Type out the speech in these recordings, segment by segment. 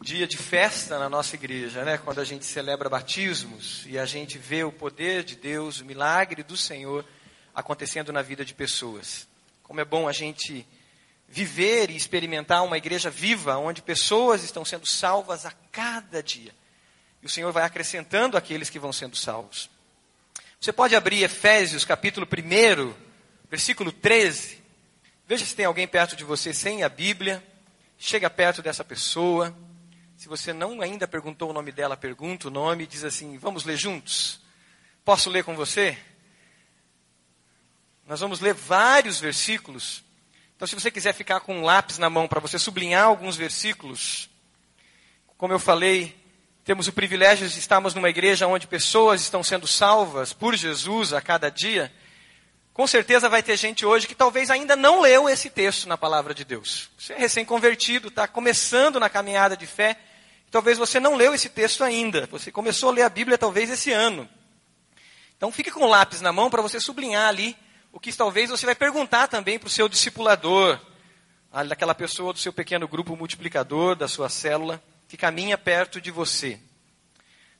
dia de festa na nossa igreja, né? Quando a gente celebra batismos e a gente vê o poder de Deus, o milagre do Senhor acontecendo na vida de pessoas. Como é bom a gente viver e experimentar uma igreja viva, onde pessoas estão sendo salvas a cada dia. E o Senhor vai acrescentando aqueles que vão sendo salvos. Você pode abrir Efésios capítulo 1, versículo 13. Veja se tem alguém perto de você sem a Bíblia. Chega perto dessa pessoa. Se você não ainda perguntou o nome dela, pergunta o nome e diz assim: Vamos ler juntos? Posso ler com você? Nós vamos ler vários versículos. Então, se você quiser ficar com um lápis na mão para você sublinhar alguns versículos, como eu falei, temos o privilégio de estarmos numa igreja onde pessoas estão sendo salvas por Jesus a cada dia. Com certeza vai ter gente hoje que talvez ainda não leu esse texto na palavra de Deus. Você é recém-convertido, está começando na caminhada de fé Talvez você não leu esse texto ainda. Você começou a ler a Bíblia talvez esse ano. Então fique com o lápis na mão para você sublinhar ali o que talvez você vai perguntar também para o seu discipulador, daquela pessoa do seu pequeno grupo multiplicador, da sua célula, que caminha perto de você.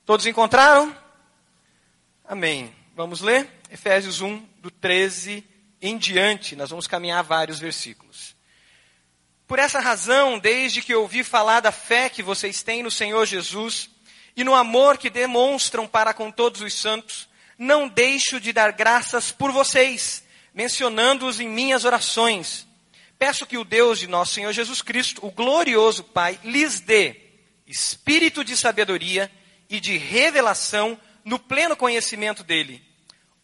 Todos encontraram? Amém. Vamos ler? Efésios 1, do 13 em diante. Nós vamos caminhar vários versículos. Por essa razão, desde que ouvi falar da fé que vocês têm no Senhor Jesus e no amor que demonstram para com todos os santos, não deixo de dar graças por vocês, mencionando-os em minhas orações. Peço que o Deus de nosso Senhor Jesus Cristo, o glorioso Pai, lhes dê espírito de sabedoria e de revelação no pleno conhecimento dele.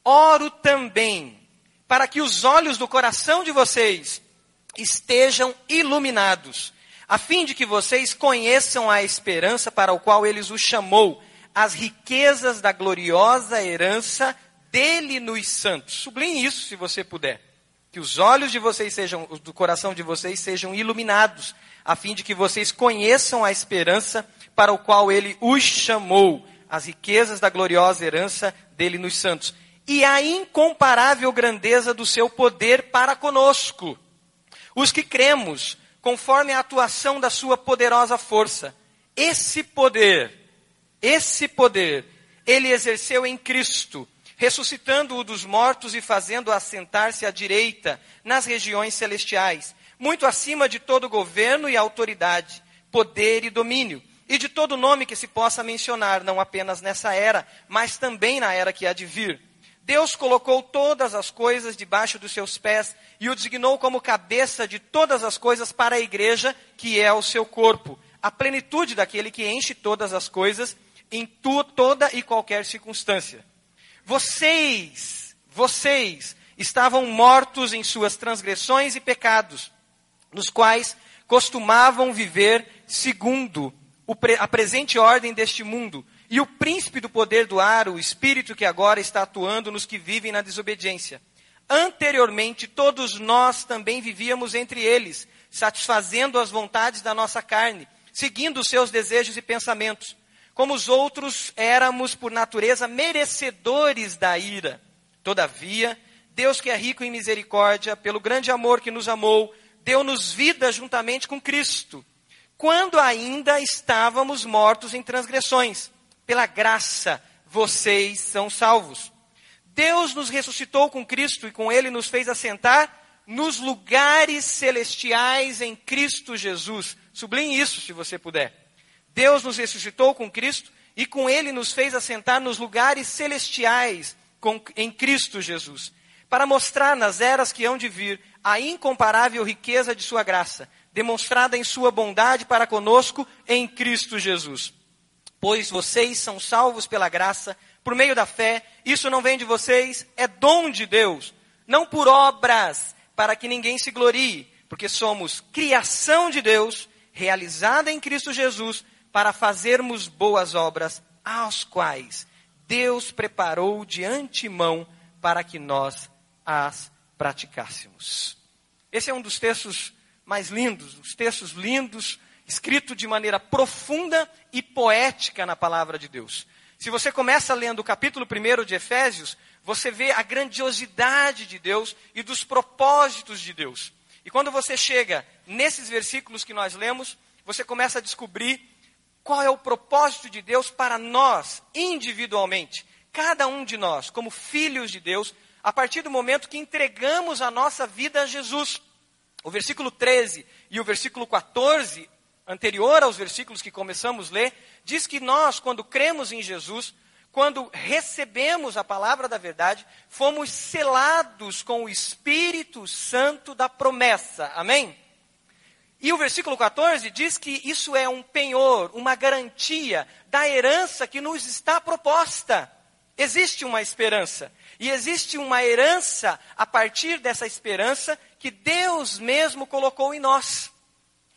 Oro também para que os olhos do coração de vocês estejam iluminados, a fim de que vocês conheçam a esperança para o qual ele os chamou, as riquezas da gloriosa herança dele nos santos. Sublinhe isso se você puder. Que os olhos de vocês sejam, do coração de vocês sejam iluminados, a fim de que vocês conheçam a esperança para o qual ele os chamou, as riquezas da gloriosa herança dele nos santos, e a incomparável grandeza do seu poder para conosco os que cremos, conforme a atuação da sua poderosa força. Esse poder, esse poder, ele exerceu em Cristo, ressuscitando-o dos mortos e fazendo-o assentar-se à direita nas regiões celestiais, muito acima de todo governo e autoridade, poder e domínio, e de todo nome que se possa mencionar, não apenas nessa era, mas também na era que há de vir Deus colocou todas as coisas debaixo dos seus pés e o designou como cabeça de todas as coisas para a igreja, que é o seu corpo, a plenitude daquele que enche todas as coisas em tu, toda e qualquer circunstância. Vocês, vocês estavam mortos em suas transgressões e pecados, nos quais costumavam viver segundo a presente ordem deste mundo e o príncipe do poder do ar, o espírito que agora está atuando nos que vivem na desobediência. Anteriormente, todos nós também vivíamos entre eles, satisfazendo as vontades da nossa carne, seguindo os seus desejos e pensamentos. Como os outros, éramos por natureza merecedores da ira. Todavia, Deus que é rico em misericórdia, pelo grande amor que nos amou, deu-nos vida juntamente com Cristo, quando ainda estávamos mortos em transgressões pela graça, vocês são salvos. Deus nos ressuscitou com Cristo e com Ele nos fez assentar nos lugares celestiais em Cristo Jesus. Sublinhe isso se você puder. Deus nos ressuscitou com Cristo e com Ele nos fez assentar nos lugares celestiais com, em Cristo Jesus, para mostrar nas eras que hão de vir a incomparável riqueza de Sua graça, demonstrada em Sua bondade para conosco em Cristo Jesus pois vocês são salvos pela graça, por meio da fé. Isso não vem de vocês, é dom de Deus, não por obras, para que ninguém se glorie, porque somos criação de Deus, realizada em Cristo Jesus, para fazermos boas obras, às quais Deus preparou de antemão para que nós as praticássemos. Esse é um dos textos mais lindos, os textos lindos escrito de maneira profunda e poética na palavra de Deus. Se você começa lendo o capítulo 1 de Efésios, você vê a grandiosidade de Deus e dos propósitos de Deus. E quando você chega nesses versículos que nós lemos, você começa a descobrir qual é o propósito de Deus para nós, individualmente, cada um de nós, como filhos de Deus, a partir do momento que entregamos a nossa vida a Jesus. O versículo 13 e o versículo 14, anterior aos versículos que começamos a ler, diz que nós, quando cremos em Jesus, quando recebemos a palavra da verdade, fomos selados com o Espírito Santo da promessa. Amém? E o versículo 14 diz que isso é um penhor, uma garantia da herança que nos está proposta. Existe uma esperança. E existe uma herança a partir dessa esperança que Deus mesmo colocou em nós.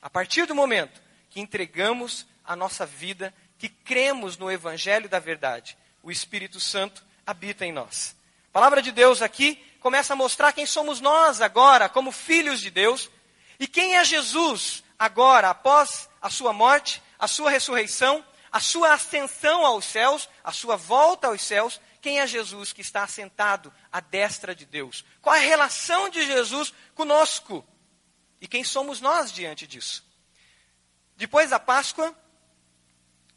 A partir do momento que entregamos a nossa vida, que cremos no Evangelho da verdade, o Espírito Santo habita em nós. A palavra de Deus aqui começa a mostrar quem somos nós agora, como filhos de Deus, e quem é Jesus agora, após a sua morte, a sua ressurreição, a sua ascensão aos céus, a sua volta aos céus, quem é Jesus que está assentado à destra de Deus? Qual a relação de Jesus conosco? E quem somos nós diante disso? Depois da Páscoa,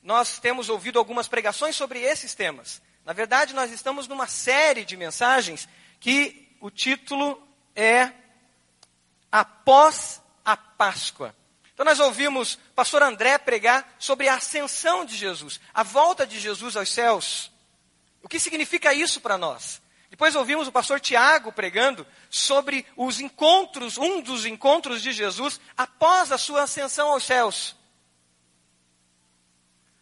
nós temos ouvido algumas pregações sobre esses temas. Na verdade, nós estamos numa série de mensagens que o título é Após a Páscoa. Então nós ouvimos pastor André pregar sobre a ascensão de Jesus, a volta de Jesus aos céus. O que significa isso para nós? Depois ouvimos o pastor Tiago pregando sobre os encontros, um dos encontros de Jesus após a sua ascensão aos céus.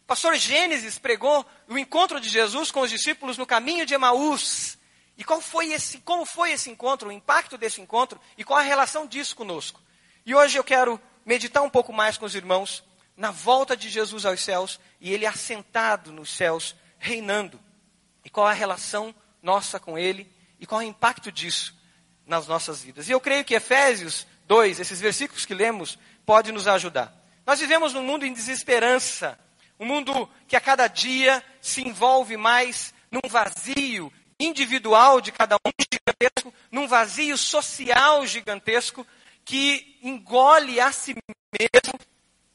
O pastor Gênesis pregou o encontro de Jesus com os discípulos no caminho de Emaús. E qual foi esse, como foi esse encontro, o impacto desse encontro e qual a relação disso conosco? E hoje eu quero meditar um pouco mais com os irmãos na volta de Jesus aos céus e ele assentado nos céus, reinando. E qual a relação nossa com Ele e qual é o impacto disso nas nossas vidas. E eu creio que Efésios 2, esses versículos que lemos, pode nos ajudar. Nós vivemos num mundo em desesperança, um mundo que a cada dia se envolve mais num vazio individual de cada um gigantesco, num vazio social gigantesco que engole a si mesmo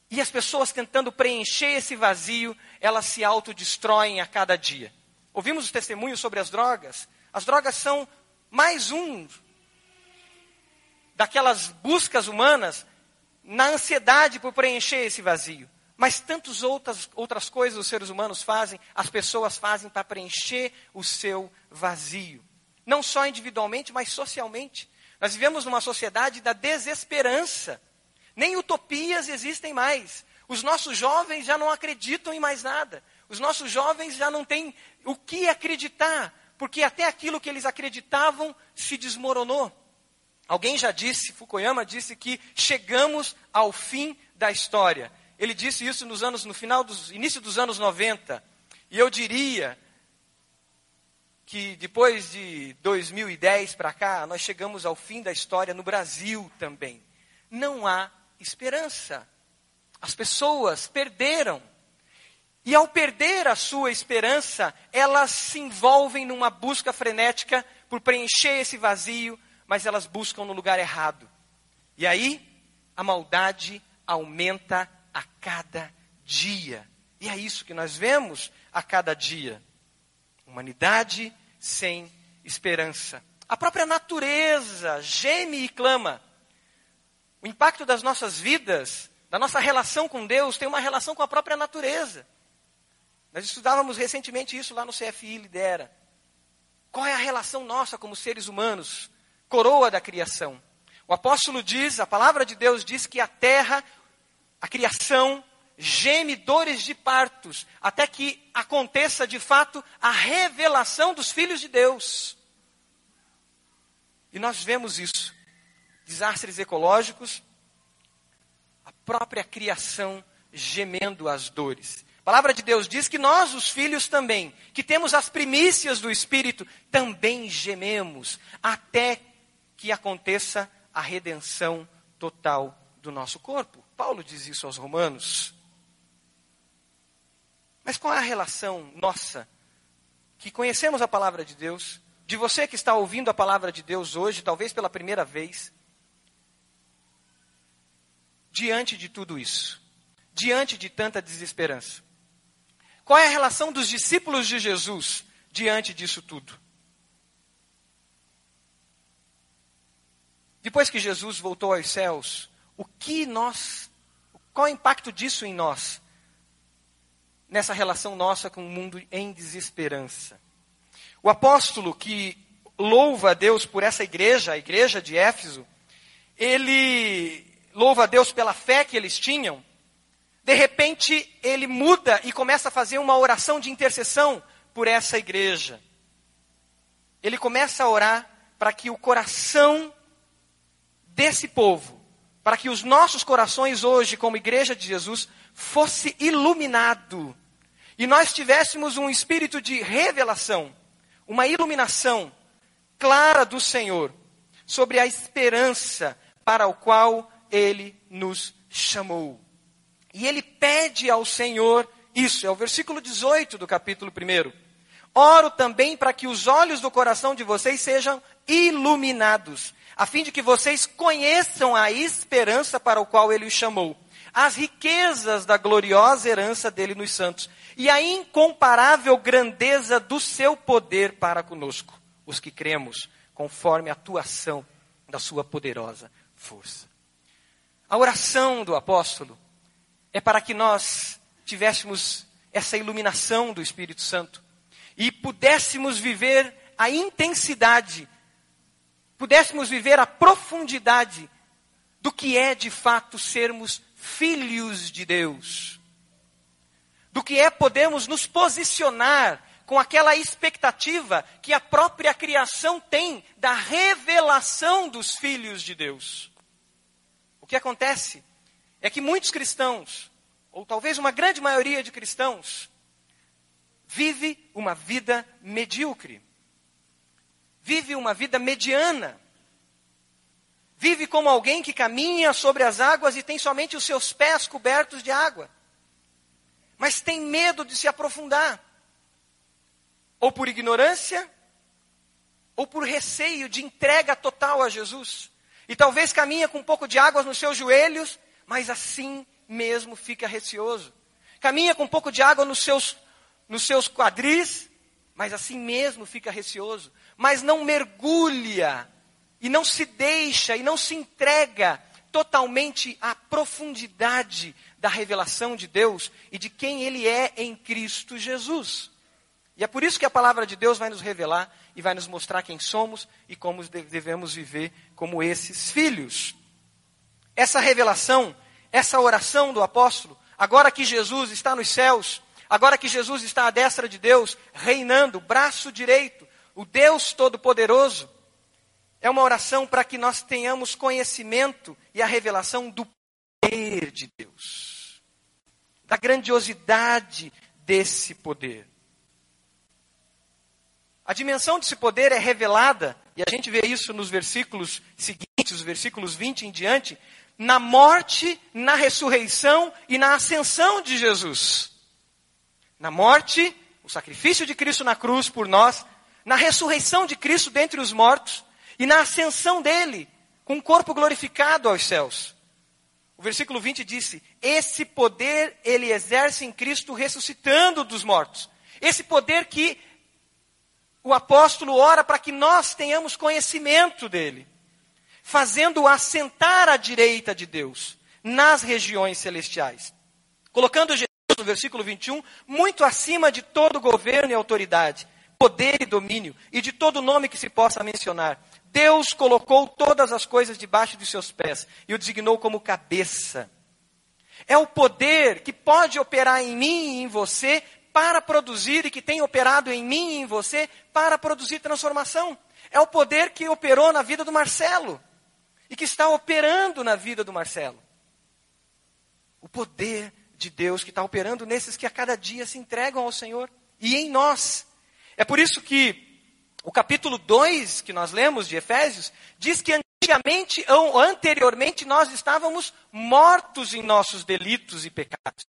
e as pessoas tentando preencher esse vazio, elas se autodestroem a cada dia. Ouvimos os testemunhos sobre as drogas. As drogas são mais um daquelas buscas humanas na ansiedade por preencher esse vazio. Mas tantas outras, outras coisas os seres humanos fazem, as pessoas fazem para preencher o seu vazio. Não só individualmente, mas socialmente. Nós vivemos numa sociedade da desesperança. Nem utopias existem mais. Os nossos jovens já não acreditam em mais nada. Os nossos jovens já não têm o que acreditar, porque até aquilo que eles acreditavam se desmoronou. Alguém já disse, Fukuyama disse que chegamos ao fim da história. Ele disse isso nos anos, no final dos início dos anos 90. E eu diria que depois de 2010 para cá, nós chegamos ao fim da história no Brasil também. Não há esperança. As pessoas perderam e ao perder a sua esperança, elas se envolvem numa busca frenética por preencher esse vazio, mas elas buscam no lugar errado. E aí, a maldade aumenta a cada dia. E é isso que nós vemos a cada dia. Humanidade sem esperança. A própria natureza geme e clama. O impacto das nossas vidas, da nossa relação com Deus, tem uma relação com a própria natureza. Nós estudávamos recentemente isso lá no CFI Lidera. Qual é a relação nossa como seres humanos, coroa da criação? O apóstolo diz, a palavra de Deus diz que a terra, a criação, geme dores de partos, até que aconteça de fato a revelação dos filhos de Deus. E nós vemos isso. Desastres ecológicos, a própria criação gemendo as dores. A palavra de Deus diz que nós, os filhos também, que temos as primícias do Espírito, também gememos até que aconteça a redenção total do nosso corpo. Paulo diz isso aos Romanos. Mas qual é a relação nossa, que conhecemos a palavra de Deus, de você que está ouvindo a palavra de Deus hoje, talvez pela primeira vez, diante de tudo isso? diante de tanta desesperança? Qual é a relação dos discípulos de Jesus diante disso tudo? Depois que Jesus voltou aos céus, o que nós, qual é o impacto disso em nós? Nessa relação nossa com o mundo em desesperança. O apóstolo que louva a Deus por essa igreja, a igreja de Éfeso, ele louva a Deus pela fé que eles tinham. De repente, ele muda e começa a fazer uma oração de intercessão por essa igreja. Ele começa a orar para que o coração desse povo, para que os nossos corações hoje, como igreja de Jesus, fosse iluminado e nós tivéssemos um espírito de revelação, uma iluminação clara do Senhor sobre a esperança para o qual ele nos chamou. E ele pede ao Senhor isso, é o versículo 18 do capítulo 1. Oro também para que os olhos do coração de vocês sejam iluminados, a fim de que vocês conheçam a esperança para o qual ele os chamou, as riquezas da gloriosa herança dele nos santos e a incomparável grandeza do seu poder para conosco os que cremos, conforme a atuação da sua poderosa força. A oração do apóstolo é para que nós tivéssemos essa iluminação do Espírito Santo e pudéssemos viver a intensidade, pudéssemos viver a profundidade do que é de fato sermos filhos de Deus, do que é podermos nos posicionar com aquela expectativa que a própria criação tem da revelação dos filhos de Deus. O que acontece é que muitos cristãos, ou talvez uma grande maioria de cristãos, vive uma vida medíocre. Vive uma vida mediana. Vive como alguém que caminha sobre as águas e tem somente os seus pés cobertos de água. Mas tem medo de se aprofundar ou por ignorância, ou por receio de entrega total a Jesus. E talvez caminha com um pouco de água nos seus joelhos, mas assim mesmo fica receoso. Caminha com um pouco de água nos seus, nos seus quadris, mas assim mesmo fica receoso. Mas não mergulha, e não se deixa, e não se entrega totalmente à profundidade da revelação de Deus e de quem Ele é em Cristo Jesus. E é por isso que a palavra de Deus vai nos revelar e vai nos mostrar quem somos e como devemos viver como esses filhos. Essa revelação, essa oração do apóstolo, agora que Jesus está nos céus, agora que Jesus está à destra de Deus, reinando, braço direito, o Deus Todo-Poderoso, é uma oração para que nós tenhamos conhecimento e a revelação do poder de Deus, da grandiosidade desse poder. A dimensão desse poder é revelada, e a gente vê isso nos versículos seguintes, os versículos 20 em diante, na morte, na ressurreição e na ascensão de Jesus. Na morte, o sacrifício de Cristo na cruz por nós, na ressurreição de Cristo dentre os mortos e na ascensão dele, com o corpo glorificado aos céus. O versículo 20 disse: Esse poder ele exerce em Cristo ressuscitando dos mortos. Esse poder que o apóstolo ora para que nós tenhamos conhecimento dele, fazendo-o assentar à direita de Deus, nas regiões celestiais. Colocando Jesus, no versículo 21, muito acima de todo governo e autoridade, poder e domínio, e de todo nome que se possa mencionar. Deus colocou todas as coisas debaixo de seus pés e o designou como cabeça. É o poder que pode operar em mim e em você para produzir e que tem operado em mim e em você para produzir transformação. É o poder que operou na vida do Marcelo e que está operando na vida do Marcelo. O poder de Deus que está operando nesses que a cada dia se entregam ao Senhor e em nós. É por isso que o capítulo 2 que nós lemos de Efésios diz que antigamente ou anteriormente nós estávamos mortos em nossos delitos e pecados.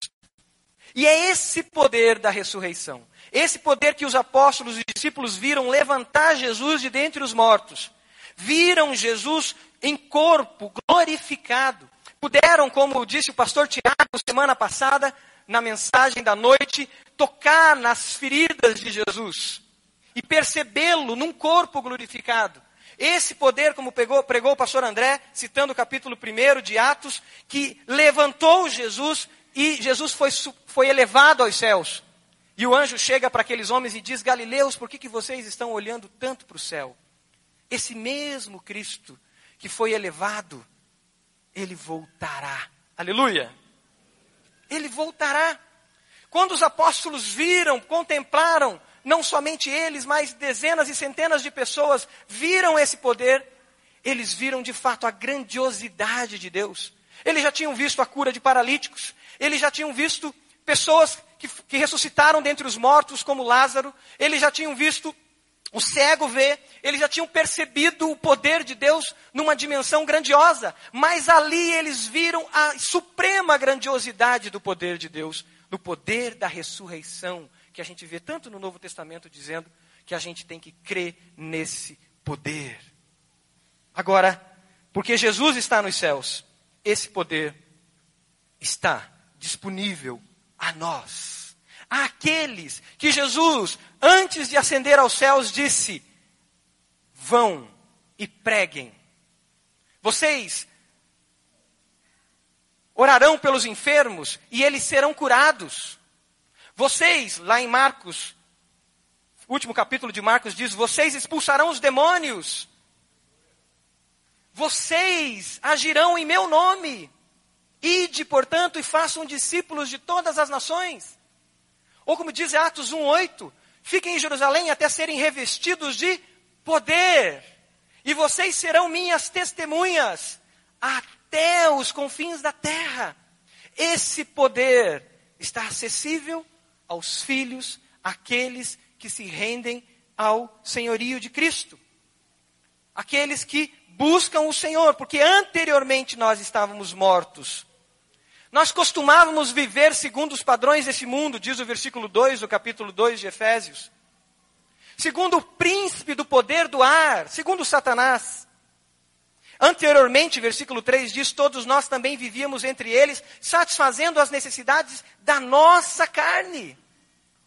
E é esse poder da ressurreição, esse poder que os apóstolos e discípulos viram levantar Jesus de dentre os mortos, viram Jesus em corpo glorificado, puderam, como disse o pastor Tiago semana passada, na mensagem da noite, tocar nas feridas de Jesus e percebê-lo num corpo glorificado. Esse poder, como pegou, pregou o pastor André, citando o capítulo 1 de Atos, que levantou Jesus e Jesus foi, foi elevado aos céus. E o anjo chega para aqueles homens e diz: Galileus, por que, que vocês estão olhando tanto para o céu? Esse mesmo Cristo que foi elevado, ele voltará. Aleluia! Ele voltará. Quando os apóstolos viram, contemplaram, não somente eles, mas dezenas e centenas de pessoas viram esse poder, eles viram de fato a grandiosidade de Deus. Eles já tinham visto a cura de paralíticos, eles já tinham visto pessoas que, que ressuscitaram dentre os mortos, como Lázaro, eles já tinham visto o cego ver, eles já tinham percebido o poder de Deus numa dimensão grandiosa, mas ali eles viram a suprema grandiosidade do poder de Deus, no poder da ressurreição, que a gente vê tanto no Novo Testamento dizendo que a gente tem que crer nesse poder. Agora, porque Jesus está nos céus, esse poder está disponível a nós. Aqueles que Jesus, antes de ascender aos céus, disse: vão e preguem. Vocês orarão pelos enfermos e eles serão curados. Vocês, lá em Marcos, último capítulo de Marcos diz: vocês expulsarão os demônios. Vocês agirão em meu nome. Ide, portanto, e façam discípulos de todas as nações. Ou como diz Atos 1:8, fiquem em Jerusalém até serem revestidos de poder. E vocês serão minhas testemunhas até os confins da terra. Esse poder está acessível aos filhos, aqueles que se rendem ao senhorio de Cristo. Aqueles que buscam o Senhor, porque anteriormente nós estávamos mortos nós costumávamos viver segundo os padrões desse mundo, diz o versículo 2 do capítulo 2 de Efésios. Segundo o príncipe do poder do ar, segundo Satanás. Anteriormente, versículo 3 diz: Todos nós também vivíamos entre eles, satisfazendo as necessidades da nossa carne,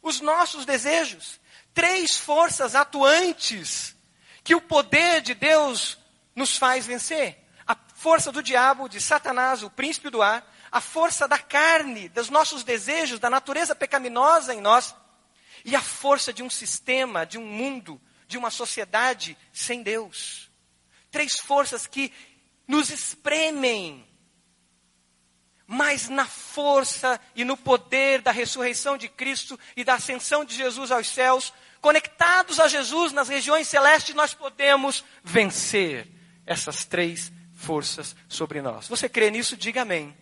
os nossos desejos. Três forças atuantes que o poder de Deus nos faz vencer: a força do diabo, de Satanás, o príncipe do ar, a força da carne, dos nossos desejos, da natureza pecaminosa em nós, e a força de um sistema, de um mundo, de uma sociedade sem Deus. Três forças que nos espremem, mas na força e no poder da ressurreição de Cristo e da ascensão de Jesus aos céus, conectados a Jesus nas regiões celestes, nós podemos vencer essas três forças sobre nós. Você crê nisso? Diga amém.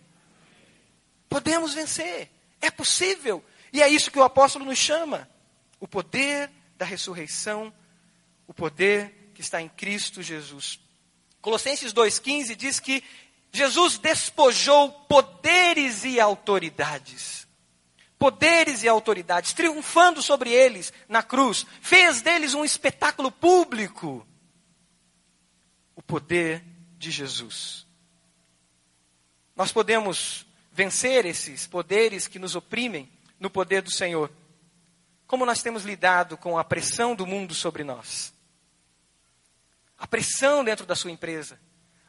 Podemos vencer. É possível. E é isso que o apóstolo nos chama. O poder da ressurreição, o poder que está em Cristo Jesus. Colossenses 2,15 diz que Jesus despojou poderes e autoridades. Poderes e autoridades, triunfando sobre eles na cruz, fez deles um espetáculo público. O poder de Jesus. Nós podemos vencer esses poderes que nos oprimem no poder do Senhor. Como nós temos lidado com a pressão do mundo sobre nós? A pressão dentro da sua empresa,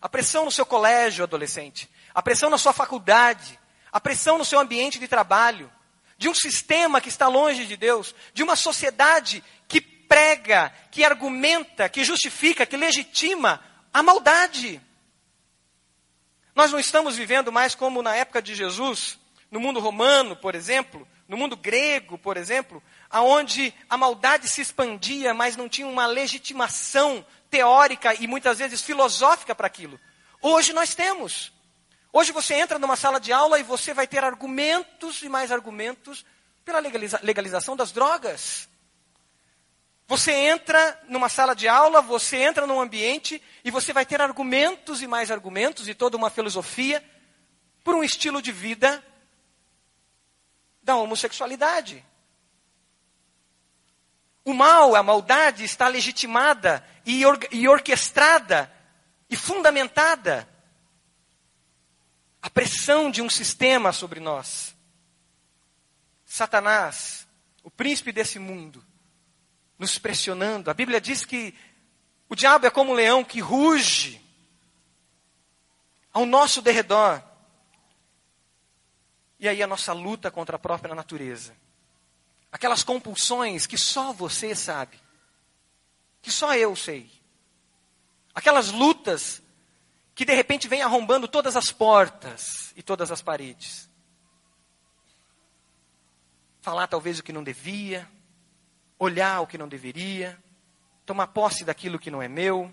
a pressão no seu colégio adolescente, a pressão na sua faculdade, a pressão no seu ambiente de trabalho, de um sistema que está longe de Deus, de uma sociedade que prega, que argumenta, que justifica, que legitima a maldade. Nós não estamos vivendo mais como na época de Jesus, no mundo romano, por exemplo, no mundo grego, por exemplo, aonde a maldade se expandia, mas não tinha uma legitimação teórica e muitas vezes filosófica para aquilo. Hoje nós temos. Hoje você entra numa sala de aula e você vai ter argumentos e mais argumentos pela legaliza legalização das drogas. Você entra numa sala de aula, você entra num ambiente e você vai ter argumentos e mais argumentos e toda uma filosofia por um estilo de vida da homossexualidade. O mal, a maldade está legitimada e, or e orquestrada e fundamentada a pressão de um sistema sobre nós. Satanás, o príncipe desse mundo, nos pressionando. A Bíblia diz que o diabo é como um leão que ruge ao nosso derredor. E aí a nossa luta contra a própria natureza. Aquelas compulsões que só você sabe, que só eu sei. Aquelas lutas que de repente vêm arrombando todas as portas e todas as paredes. Falar talvez o que não devia, olhar o que não deveria, tomar posse daquilo que não é meu,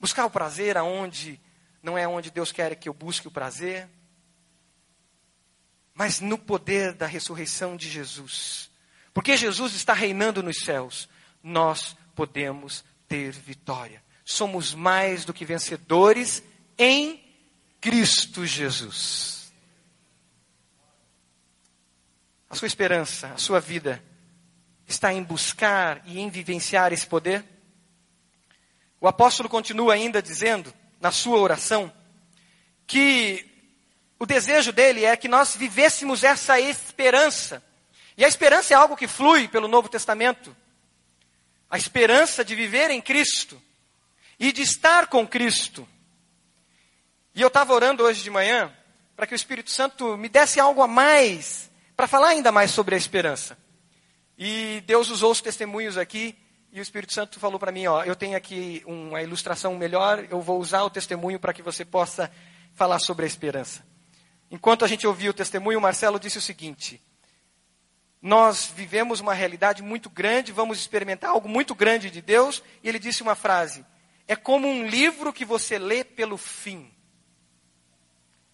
buscar o prazer aonde não é onde Deus quer que eu busque o prazer, mas no poder da ressurreição de Jesus. Porque Jesus está reinando nos céus, nós podemos ter vitória. Somos mais do que vencedores em Cristo Jesus. A sua esperança, a sua vida está em buscar e em vivenciar esse poder? O apóstolo continua ainda dizendo, na sua oração, que o desejo dele é que nós vivêssemos essa esperança. E a esperança é algo que flui pelo Novo Testamento. A esperança de viver em Cristo e de estar com Cristo. E eu estava orando hoje de manhã para que o Espírito Santo me desse algo a mais, para falar ainda mais sobre a esperança. E Deus usou os testemunhos aqui, e o Espírito Santo falou para mim: ó, eu tenho aqui uma ilustração melhor, eu vou usar o testemunho para que você possa falar sobre a esperança. Enquanto a gente ouvia o testemunho, Marcelo disse o seguinte: Nós vivemos uma realidade muito grande, vamos experimentar algo muito grande de Deus, e ele disse uma frase: É como um livro que você lê pelo fim.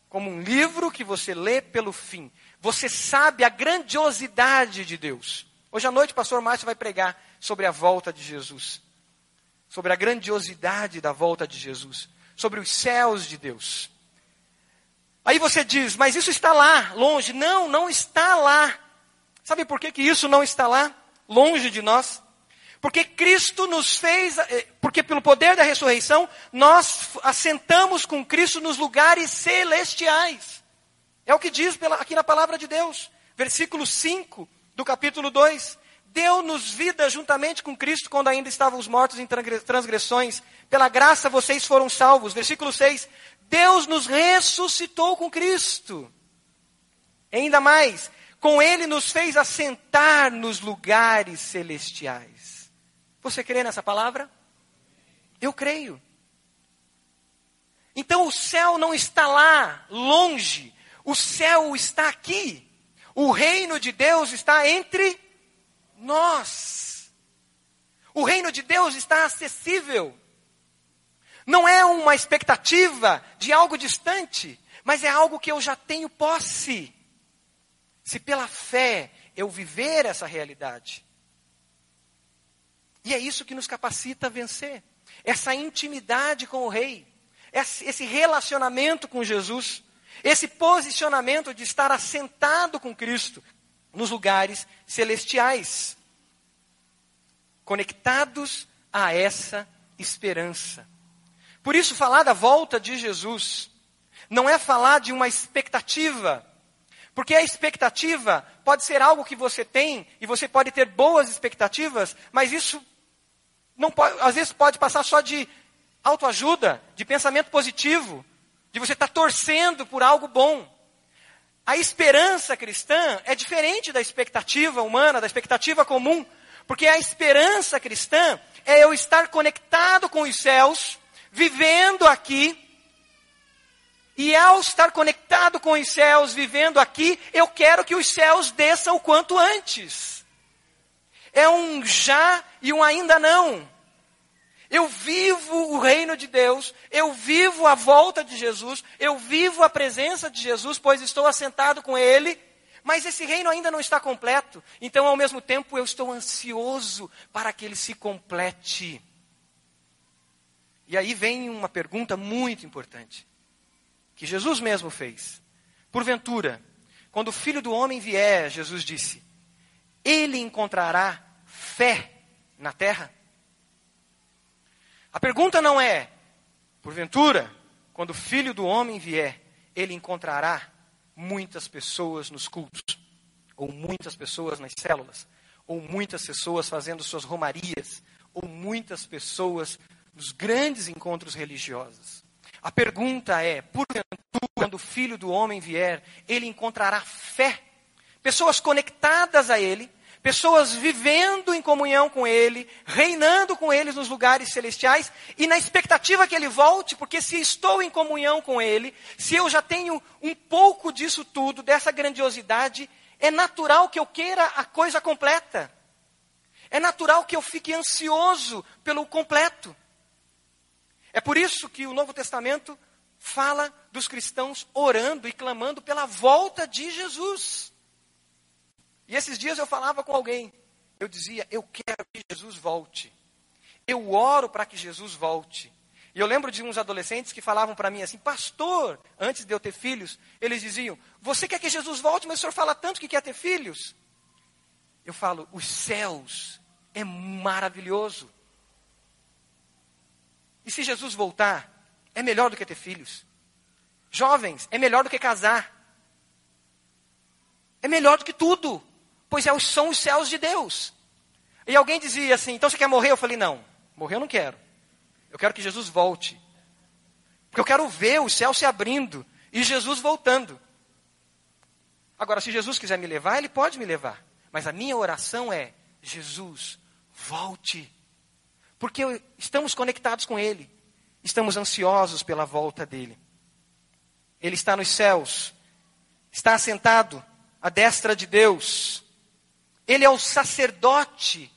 Como um livro que você lê pelo fim. Você sabe a grandiosidade de Deus. Hoje à noite o pastor Márcio vai pregar sobre a volta de Jesus. Sobre a grandiosidade da volta de Jesus. Sobre os céus de Deus. Aí você diz, mas isso está lá, longe. Não, não está lá. Sabe por que, que isso não está lá, longe de nós? Porque Cristo nos fez, eh, porque pelo poder da ressurreição, nós assentamos com Cristo nos lugares celestiais. É o que diz pela, aqui na palavra de Deus. Versículo 5 do capítulo 2. Deu-nos vida juntamente com Cristo quando ainda estávamos mortos em transgressões. Pela graça vocês foram salvos. Versículo 6. Deus nos ressuscitou com Cristo. Ainda mais, com Ele nos fez assentar nos lugares celestiais. Você crê nessa palavra? Eu creio. Então o céu não está lá, longe. O céu está aqui. O reino de Deus está entre nós. O reino de Deus está acessível. Não é uma expectativa de algo distante, mas é algo que eu já tenho posse. Se pela fé eu viver essa realidade. E é isso que nos capacita a vencer. Essa intimidade com o Rei, esse relacionamento com Jesus, esse posicionamento de estar assentado com Cristo nos lugares celestiais, conectados a essa esperança. Por isso, falar da volta de Jesus não é falar de uma expectativa, porque a expectativa pode ser algo que você tem e você pode ter boas expectativas, mas isso não pode, às vezes pode passar só de autoajuda, de pensamento positivo, de você estar tá torcendo por algo bom. A esperança cristã é diferente da expectativa humana, da expectativa comum, porque a esperança cristã é eu estar conectado com os céus vivendo aqui. E ao estar conectado com os céus, vivendo aqui, eu quero que os céus desçam o quanto antes. É um já e um ainda não. Eu vivo o reino de Deus, eu vivo a volta de Jesus, eu vivo a presença de Jesus, pois estou assentado com Ele, mas esse reino ainda não está completo. Então, ao mesmo tempo, eu estou ansioso para que ele se complete. E aí vem uma pergunta muito importante, que Jesus mesmo fez. Porventura, quando o filho do homem vier, Jesus disse, ele encontrará fé na terra? A pergunta não é, porventura, quando o filho do homem vier, ele encontrará muitas pessoas nos cultos, ou muitas pessoas nas células, ou muitas pessoas fazendo suas romarias, ou muitas pessoas nos grandes encontros religiosos. A pergunta é: porventura, quando o filho do homem vier, ele encontrará fé? Pessoas conectadas a ele, pessoas vivendo em comunhão com Ele, reinando com Ele nos lugares celestiais e na expectativa que Ele volte, porque se estou em comunhão com Ele, se eu já tenho um pouco disso tudo, dessa grandiosidade, é natural que eu queira a coisa completa. É natural que eu fique ansioso pelo completo. É por isso que o Novo Testamento fala dos cristãos orando e clamando pela volta de Jesus. E esses dias eu falava com alguém, eu dizia, eu quero que Jesus volte. Eu oro para que Jesus volte. E eu lembro de uns adolescentes que falavam para mim assim, pastor, antes de eu ter filhos, eles diziam, você quer que Jesus volte, mas o senhor fala tanto que quer ter filhos? Eu falo, os céus é maravilhoso. E se Jesus voltar, é melhor do que ter filhos. Jovens, é melhor do que casar. É melhor do que tudo pois é são os céus de Deus. E alguém dizia assim: então você quer morrer? Eu falei: não, morrer eu não quero. Eu quero que Jesus volte. Porque eu quero ver o céu se abrindo e Jesus voltando. Agora, se Jesus quiser me levar, ele pode me levar. Mas a minha oração é: Jesus, volte. Porque estamos conectados com Ele. Estamos ansiosos pela volta dele. Ele está nos céus, está assentado à destra de Deus. Ele é o sacerdote,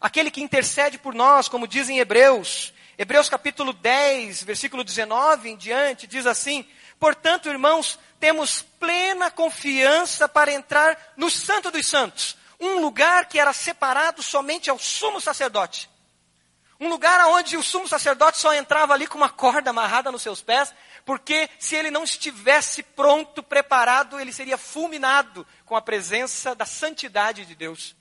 aquele que intercede por nós, como dizem Hebreus. Hebreus capítulo 10, versículo 19 em diante, diz assim: Portanto, irmãos, temos plena confiança para entrar no Santo dos Santos, um lugar que era separado somente ao sumo sacerdote. Um lugar onde o sumo sacerdote só entrava ali com uma corda amarrada nos seus pés, porque se ele não estivesse pronto, preparado, ele seria fulminado com a presença da santidade de Deus.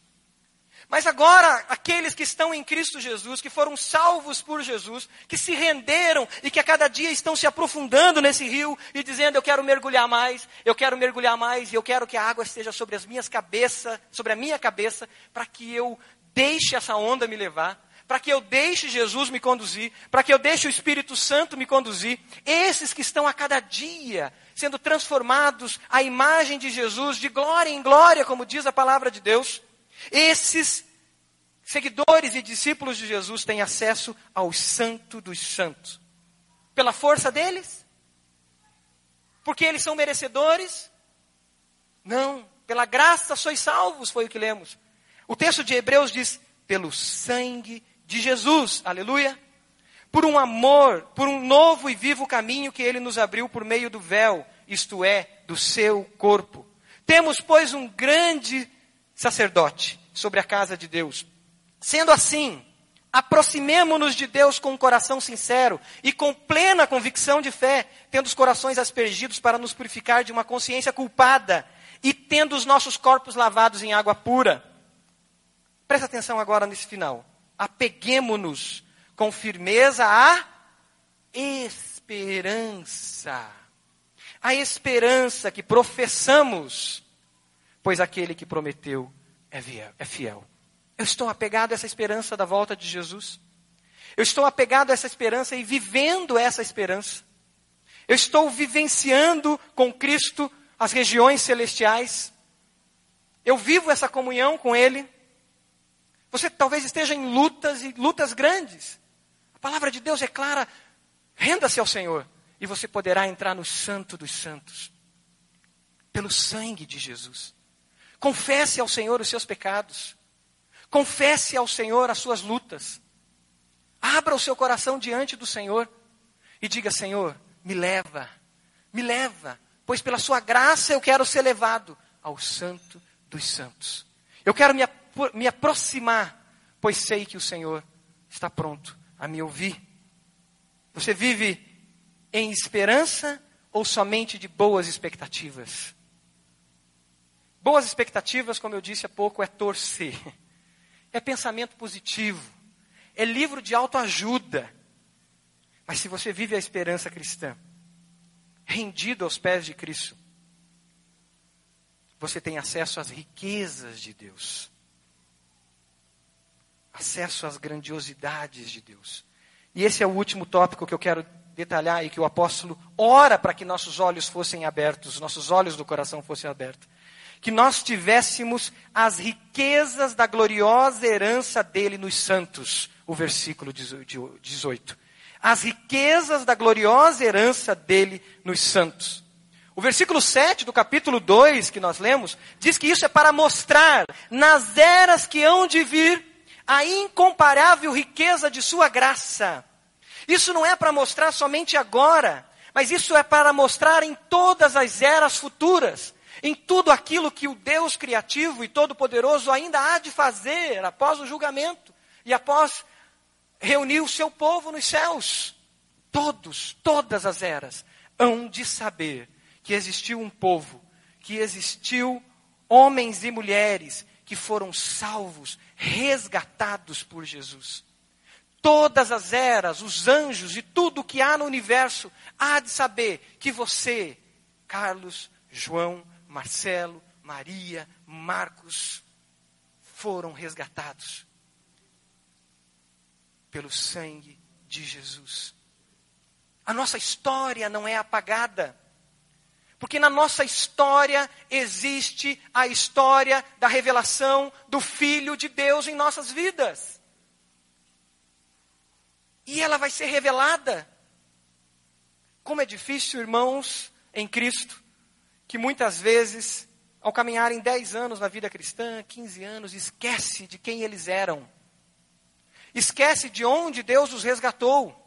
Mas agora, aqueles que estão em Cristo Jesus, que foram salvos por Jesus, que se renderam e que a cada dia estão se aprofundando nesse rio e dizendo: Eu quero mergulhar mais, eu quero mergulhar mais, e eu quero que a água esteja sobre as minhas cabeças, sobre a minha cabeça, para que eu deixe essa onda me levar para que eu deixe Jesus me conduzir, para que eu deixe o Espírito Santo me conduzir. Esses que estão a cada dia sendo transformados à imagem de Jesus, de glória em glória, como diz a palavra de Deus, esses seguidores e discípulos de Jesus têm acesso ao Santo dos Santos. Pela força deles? Porque eles são merecedores? Não, pela graça sois salvos, foi o que lemos. O texto de Hebreus diz: pelo sangue de Jesus, aleluia, por um amor, por um novo e vivo caminho que ele nos abriu por meio do véu, isto é, do seu corpo. Temos, pois, um grande sacerdote sobre a casa de Deus. Sendo assim, aproximemo-nos de Deus com um coração sincero e com plena convicção de fé, tendo os corações aspergidos para nos purificar de uma consciência culpada e tendo os nossos corpos lavados em água pura. Presta atenção agora nesse final apeguemo-nos com firmeza à esperança. A esperança que professamos, pois aquele que prometeu é. É fiel. Eu estou apegado a essa esperança da volta de Jesus. Eu estou apegado a essa esperança e vivendo essa esperança. Eu estou vivenciando com Cristo as regiões celestiais. Eu vivo essa comunhão com Ele. Você talvez esteja em lutas e lutas grandes. A palavra de Deus é clara. Renda-se ao Senhor e você poderá entrar no Santo dos Santos. Pelo sangue de Jesus. Confesse ao Senhor os seus pecados. Confesse ao Senhor as suas lutas. Abra o seu coração diante do Senhor e diga: Senhor, me leva, me leva, pois pela sua graça eu quero ser levado ao Santo dos Santos. Eu quero me me aproximar, pois sei que o Senhor está pronto a me ouvir. Você vive em esperança ou somente de boas expectativas? Boas expectativas, como eu disse há pouco, é torcer, é pensamento positivo, é livro de autoajuda. Mas se você vive a esperança cristã, rendido aos pés de Cristo, você tem acesso às riquezas de Deus, acesso às grandiosidades de Deus. E esse é o último tópico que eu quero detalhar e que o apóstolo ora para que nossos olhos fossem abertos, nossos olhos do coração fossem abertos. Que nós tivéssemos as riquezas da gloriosa herança dele nos santos, o versículo 18. As riquezas da gloriosa herança dele nos santos. O versículo 7 do capítulo 2 que nós lemos, diz que isso é para mostrar nas eras que hão de vir a incomparável riqueza de sua graça. Isso não é para mostrar somente agora, mas isso é para mostrar em todas as eras futuras, em tudo aquilo que o Deus criativo e todo-poderoso ainda há de fazer após o julgamento e após reunir o seu povo nos céus. Todos, todas as eras, hão de saber que existiu um povo, que existiu homens e mulheres que foram salvos, resgatados por Jesus. Todas as eras, os anjos e tudo o que há no universo há de saber que você, Carlos, João, Marcelo, Maria, Marcos, foram resgatados pelo sangue de Jesus. A nossa história não é apagada. Porque na nossa história existe a história da revelação do Filho de Deus em nossas vidas. E ela vai ser revelada. Como é difícil, irmãos, em Cristo, que muitas vezes, ao caminharem 10 anos na vida cristã, 15 anos, esquece de quem eles eram. Esquece de onde Deus os resgatou.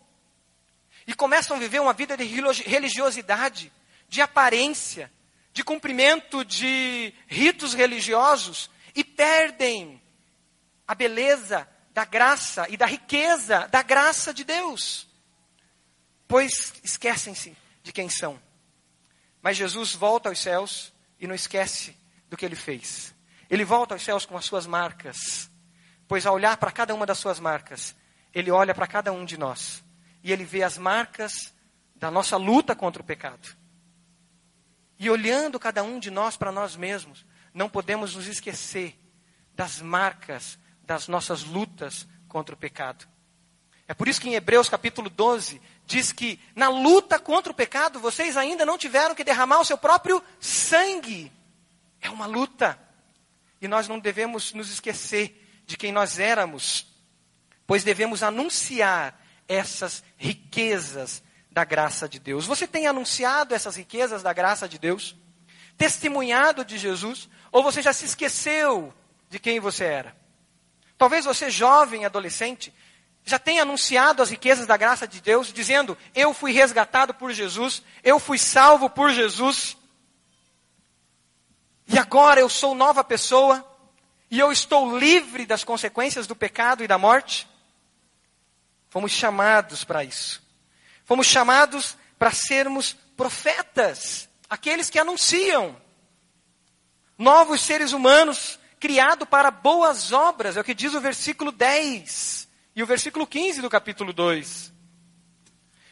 E começam a viver uma vida de religiosidade de aparência, de cumprimento de ritos religiosos e perdem a beleza da graça e da riqueza da graça de Deus. Pois esquecem-se de quem são. Mas Jesus volta aos céus e não esquece do que ele fez. Ele volta aos céus com as suas marcas. Pois ao olhar para cada uma das suas marcas, ele olha para cada um de nós e ele vê as marcas da nossa luta contra o pecado. E olhando cada um de nós para nós mesmos, não podemos nos esquecer das marcas das nossas lutas contra o pecado. É por isso que em Hebreus capítulo 12 diz que na luta contra o pecado vocês ainda não tiveram que derramar o seu próprio sangue. É uma luta. E nós não devemos nos esquecer de quem nós éramos, pois devemos anunciar essas riquezas da graça de Deus. Você tem anunciado essas riquezas da graça de Deus? Testemunhado de Jesus? Ou você já se esqueceu de quem você era? Talvez você, jovem, adolescente, já tenha anunciado as riquezas da graça de Deus, dizendo: Eu fui resgatado por Jesus, eu fui salvo por Jesus, e agora eu sou nova pessoa, e eu estou livre das consequências do pecado e da morte. Fomos chamados para isso. Fomos chamados para sermos profetas, aqueles que anunciam. Novos seres humanos criados para boas obras, é o que diz o versículo 10 e o versículo 15 do capítulo 2.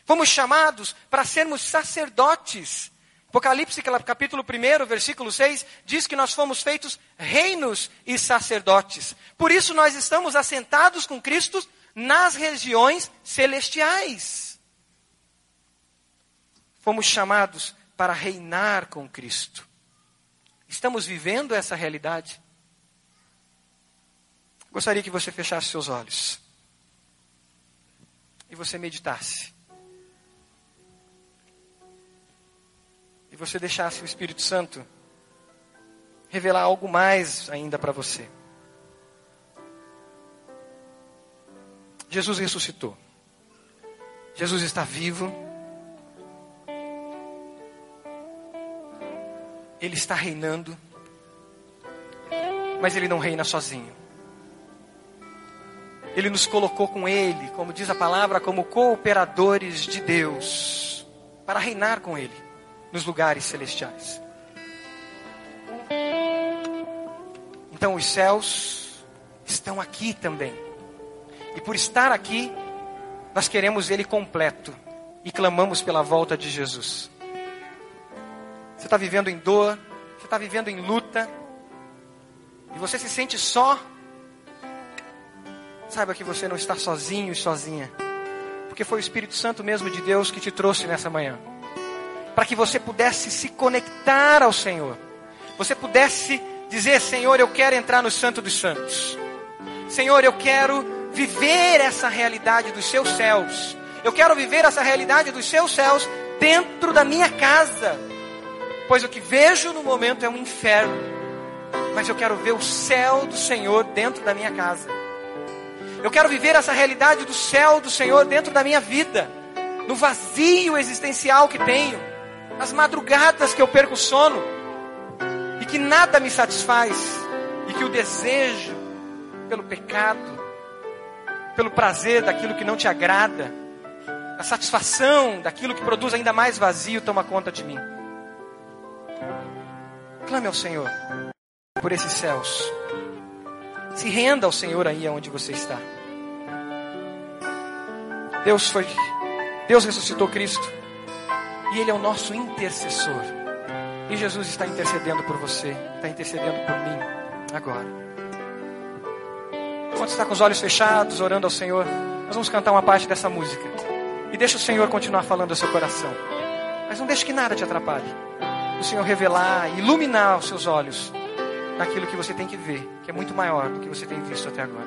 Fomos chamados para sermos sacerdotes. Apocalipse, capítulo 1, versículo 6, diz que nós fomos feitos reinos e sacerdotes. Por isso nós estamos assentados com Cristo nas regiões celestiais. Fomos chamados para reinar com Cristo. Estamos vivendo essa realidade? Gostaria que você fechasse seus olhos e você meditasse. E você deixasse o Espírito Santo revelar algo mais ainda para você. Jesus ressuscitou. Jesus está vivo. Ele está reinando, mas Ele não reina sozinho. Ele nos colocou com Ele, como diz a palavra, como cooperadores de Deus, para reinar com Ele nos lugares celestiais. Então os céus estão aqui também. E por estar aqui, nós queremos Ele completo e clamamos pela volta de Jesus. Você está vivendo em dor, você está vivendo em luta, e você se sente só, saiba que você não está sozinho e sozinha, porque foi o Espírito Santo mesmo de Deus que te trouxe nessa manhã, para que você pudesse se conectar ao Senhor, você pudesse dizer: Senhor, eu quero entrar no Santo dos Santos, Senhor, eu quero viver essa realidade dos seus céus, eu quero viver essa realidade dos seus céus dentro da minha casa, pois o que vejo no momento é um inferno. Mas eu quero ver o céu do Senhor dentro da minha casa. Eu quero viver essa realidade do céu do Senhor dentro da minha vida, no vazio existencial que tenho, nas madrugadas que eu perco sono, e que nada me satisfaz, e que o desejo pelo pecado, pelo prazer daquilo que não te agrada, a satisfação daquilo que produz ainda mais vazio toma conta de mim. Clame ao Senhor por esses céus. Se renda ao Senhor aí onde você está. Deus foi, Deus ressuscitou Cristo e Ele é o nosso intercessor. E Jesus está intercedendo por você, está intercedendo por mim agora. Enquanto está com os olhos fechados, orando ao Senhor, nós vamos cantar uma parte dessa música. E deixa o Senhor continuar falando ao seu coração. Mas não deixe que nada te atrapalhe. O Senhor revelar, iluminar os seus olhos naquilo que você tem que ver, que é muito maior do que você tem visto até agora.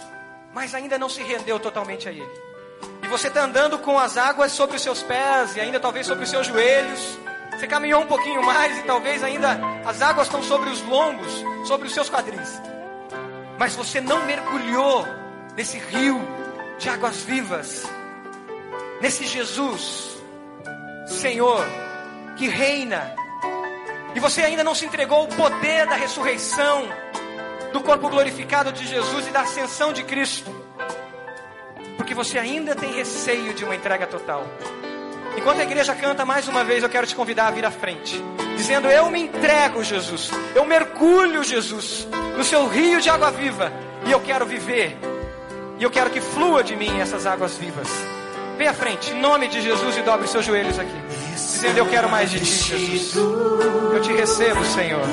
mas ainda não se rendeu totalmente a Ele. E você está andando com as águas sobre os seus pés e ainda talvez sobre os seus joelhos. Você caminhou um pouquinho mais e talvez ainda as águas estão sobre os lombos, sobre os seus quadris. Mas você não mergulhou nesse rio de águas vivas nesse Jesus, Senhor, que reina, e você ainda não se entregou ao poder da ressurreição, do corpo glorificado de Jesus e da ascensão de Cristo, porque você ainda tem receio de uma entrega total. Enquanto a igreja canta mais uma vez, eu quero te convidar a vir à frente, dizendo: Eu me entrego, Jesus, eu mergulho, Jesus, no seu rio de água viva, e eu quero viver, e eu quero que flua de mim essas águas vivas. Vem à frente, em nome de Jesus, e dobre seus joelhos aqui. Dizendo: Eu quero mais de ti, Jesus. Eu te recebo, Senhor.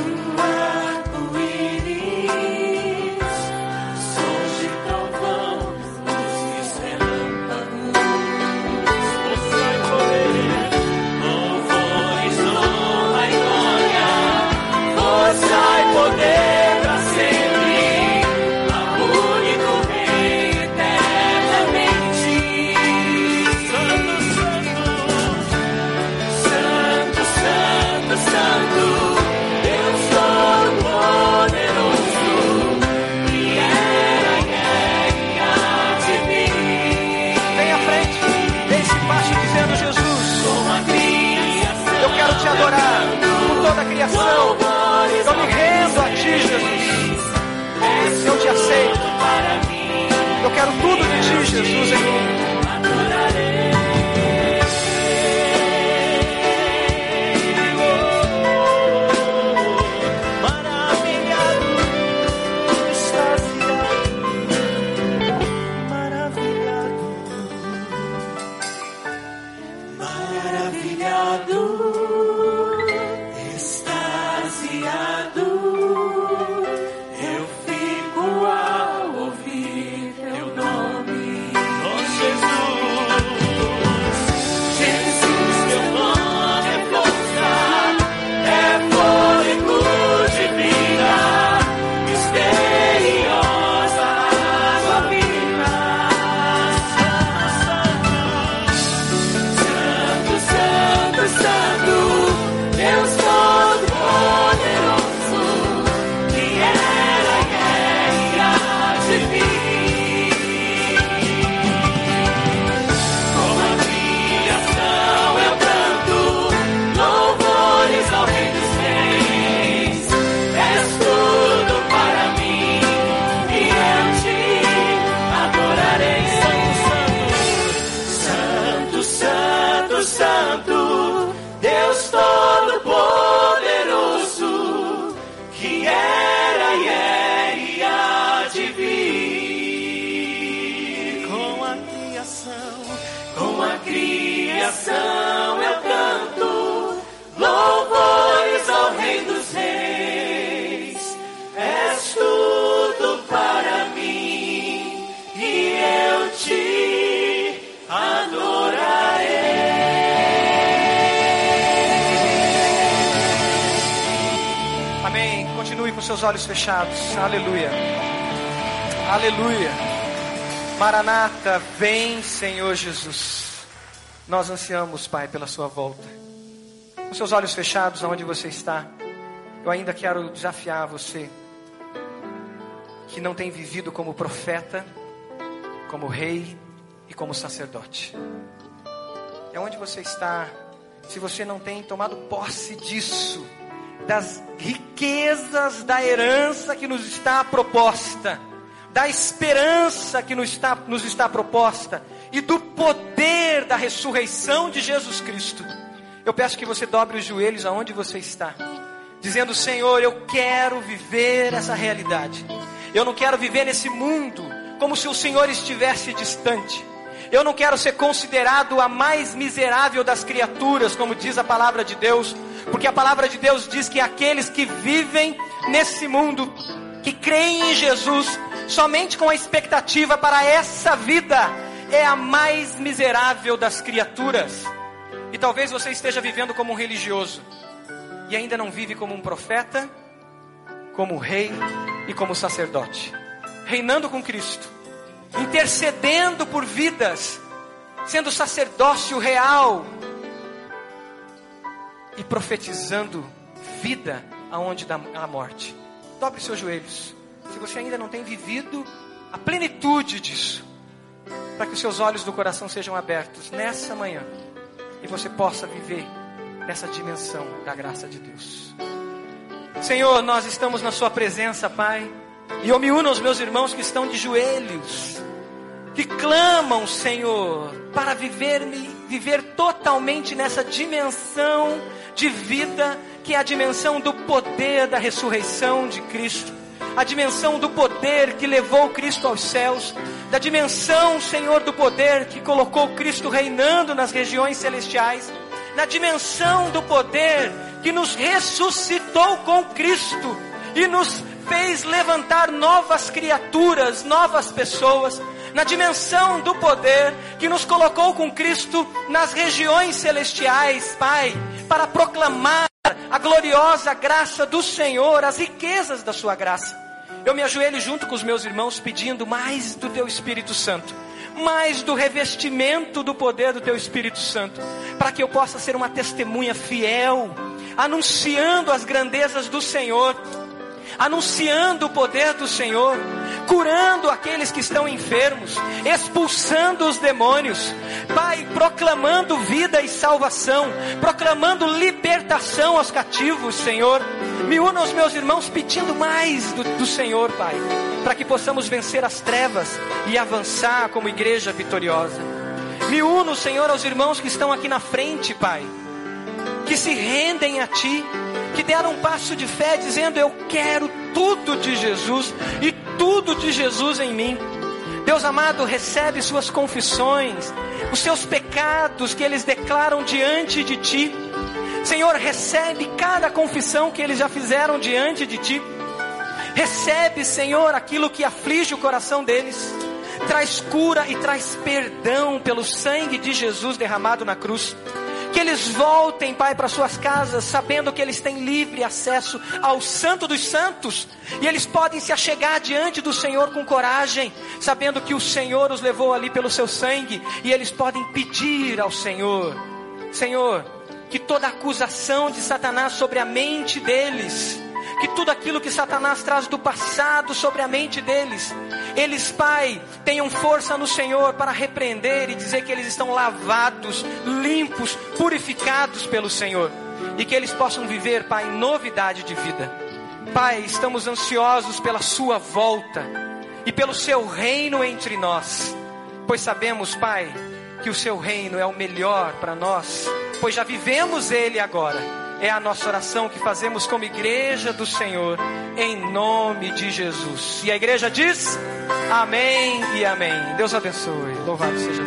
Aleluia. Aleluia. Maranata, vem, Senhor Jesus. Nós ansiamos, Pai, pela sua volta. Com seus olhos fechados, aonde você está, eu ainda quero desafiar você que não tem vivido como profeta, como rei e como sacerdote. É onde você está, se você não tem tomado posse disso, das riquezas da herança que nos está proposta, da esperança que nos está, nos está proposta e do poder da ressurreição de Jesus Cristo. Eu peço que você dobre os joelhos aonde você está, dizendo: Senhor, eu quero viver essa realidade. Eu não quero viver nesse mundo como se o Senhor estivesse distante. Eu não quero ser considerado a mais miserável das criaturas, como diz a palavra de Deus, porque a palavra de Deus diz que aqueles que vivem nesse mundo, que creem em Jesus, somente com a expectativa para essa vida, é a mais miserável das criaturas. E talvez você esteja vivendo como um religioso e ainda não vive como um profeta, como rei e como sacerdote, reinando com Cristo, intercedendo por vidas, sendo sacerdócio real e profetizando vida aonde dá a morte. Dobre seus joelhos. Se você ainda não tem vivido a plenitude disso, para que os seus olhos do coração sejam abertos nessa manhã e você possa viver nessa dimensão da graça de Deus. Senhor, nós estamos na Sua presença, Pai, e eu me uno aos meus irmãos que estão de joelhos, que clamam, Senhor, para viver, viver totalmente nessa dimensão de vida, que é a dimensão do poder da ressurreição de Cristo, a dimensão do poder que levou Cristo aos céus, da dimensão, Senhor, do poder que colocou Cristo reinando nas regiões celestiais, na dimensão do poder que nos ressuscitou com Cristo e nos fez levantar novas criaturas, novas pessoas, na dimensão do poder que nos colocou com Cristo nas regiões celestiais, Pai, para proclamar a gloriosa graça do Senhor, as riquezas da Sua graça. Eu me ajoelho junto com os meus irmãos pedindo mais do Teu Espírito Santo, mais do revestimento do poder do Teu Espírito Santo, para que eu possa ser uma testemunha fiel, anunciando as grandezas do Senhor, anunciando o poder do Senhor, curando aqueles que estão enfermos, expulsando os demônios, Pai, proclamando vida e salvação, proclamando libertação aos cativos, Senhor. Me uno aos meus irmãos pedindo mais do, do Senhor, Pai. para que possamos vencer as trevas e avançar como igreja vitoriosa. Me uno, Senhor, aos irmãos que estão aqui na frente, Pai, que se rendem a Ti, que deram um passo de fé dizendo: Eu quero tudo de Jesus e tudo de Jesus em mim. Deus amado, recebe suas confissões, os seus pecados que eles declaram diante de Ti. Senhor, recebe cada confissão que eles já fizeram diante de Ti. Recebe, Senhor, aquilo que aflige o coração deles. Traz cura e traz perdão pelo sangue de Jesus derramado na cruz. Que eles voltem, Pai, para suas casas, sabendo que eles têm livre acesso ao Santo dos Santos, e eles podem se achegar diante do Senhor com coragem, sabendo que o Senhor os levou ali pelo seu sangue, e eles podem pedir ao Senhor: Senhor, que toda acusação de Satanás sobre a mente deles, que tudo aquilo que Satanás traz do passado sobre a mente deles, eles, Pai, tenham força no Senhor para repreender e dizer que eles estão lavados, limpos, purificados pelo Senhor e que eles possam viver, Pai, novidade de vida. Pai, estamos ansiosos pela Sua volta e pelo Seu reino entre nós, pois sabemos, Pai, que o Seu reino é o melhor para nós, pois já vivemos Ele agora é a nossa oração que fazemos como igreja do Senhor, em nome de Jesus. E a igreja diz: Amém e Amém. Deus abençoe. Louvado seja Deus.